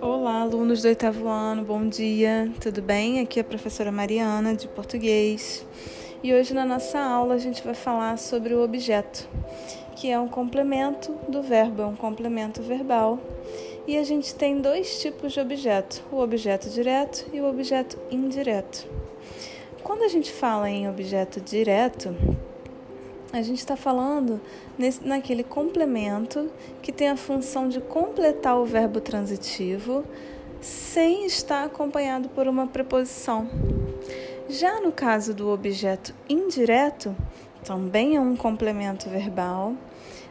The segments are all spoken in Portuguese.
Olá, alunos do oitavo ano, bom dia, tudo bem? Aqui é a professora Mariana, de português. E hoje na nossa aula a gente vai falar sobre o objeto, que é um complemento do verbo, é um complemento verbal. E a gente tem dois tipos de objeto: o objeto direto e o objeto indireto. Quando a gente fala em objeto direto, a gente está falando nesse, naquele complemento que tem a função de completar o verbo transitivo sem estar acompanhado por uma preposição. Já no caso do objeto indireto, também é um complemento verbal,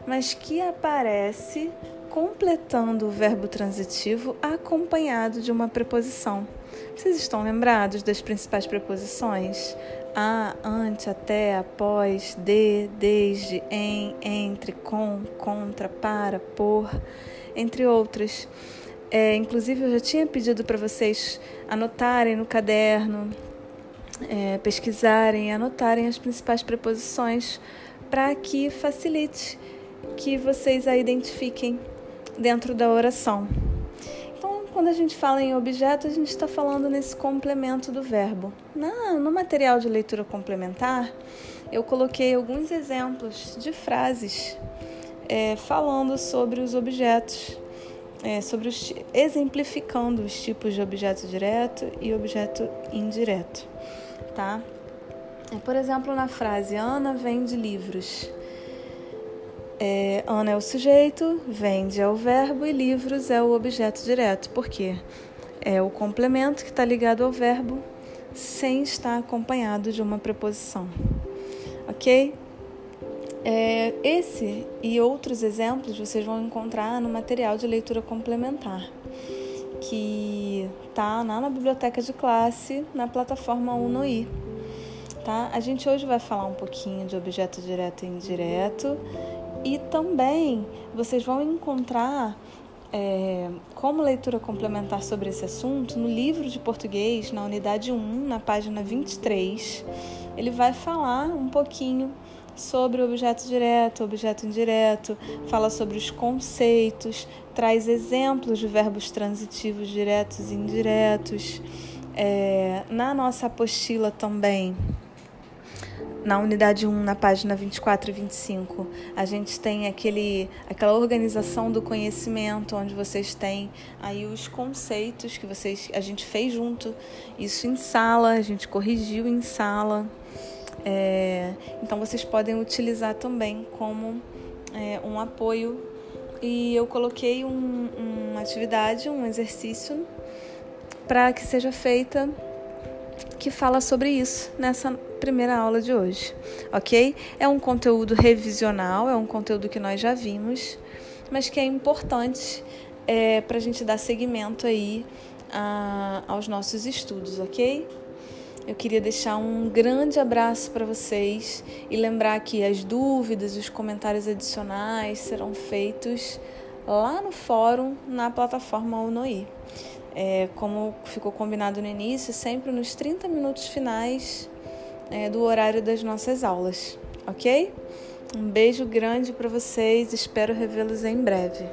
mas que aparece completando o verbo transitivo acompanhado de uma preposição. Vocês estão lembrados das principais preposições? A, ante, até, após, de, desde, em, entre, com, contra, para, por, entre outras. É, inclusive, eu já tinha pedido para vocês anotarem no caderno, é, pesquisarem, anotarem as principais preposições para que facilite que vocês a identifiquem dentro da oração. Quando a gente fala em objeto, a gente está falando nesse complemento do verbo. Na, no material de leitura complementar, eu coloquei alguns exemplos de frases é, falando sobre os objetos, é, sobre os, exemplificando os tipos de objeto direto e objeto indireto, tá? É, por exemplo, na frase Ana vende livros. É, Ana é o sujeito, vende é o verbo e livros é o objeto direto. Por quê? É o complemento que está ligado ao verbo sem estar acompanhado de uma preposição. Ok? É, esse e outros exemplos vocês vão encontrar no material de leitura complementar, que está lá na biblioteca de classe, na plataforma UNOI. Tá? A gente hoje vai falar um pouquinho de objeto direto e indireto e também vocês vão encontrar é, como leitura complementar sobre esse assunto no livro de português, na unidade 1, na página 23. Ele vai falar um pouquinho sobre o objeto direto, objeto indireto, fala sobre os conceitos, traz exemplos de verbos transitivos diretos e indiretos. É, na nossa apostila também na unidade 1, na página 24 e 25, a gente tem aquele, aquela organização do conhecimento, onde vocês têm aí os conceitos que vocês, a gente fez junto, isso em sala, a gente corrigiu em sala. É, então vocês podem utilizar também como é, um apoio. E eu coloquei um, uma atividade, um exercício, para que seja feita que fala sobre isso nessa primeira aula de hoje, ok? É um conteúdo revisional, é um conteúdo que nós já vimos, mas que é importante é, para a gente dar seguimento aí a, aos nossos estudos, ok? Eu queria deixar um grande abraço para vocês e lembrar que as dúvidas, os comentários adicionais serão feitos lá no fórum na plataforma UNOI é, como ficou combinado no início, sempre nos 30 minutos finais é, do horário das nossas aulas, ok? Um beijo grande para vocês, espero revê-los em breve.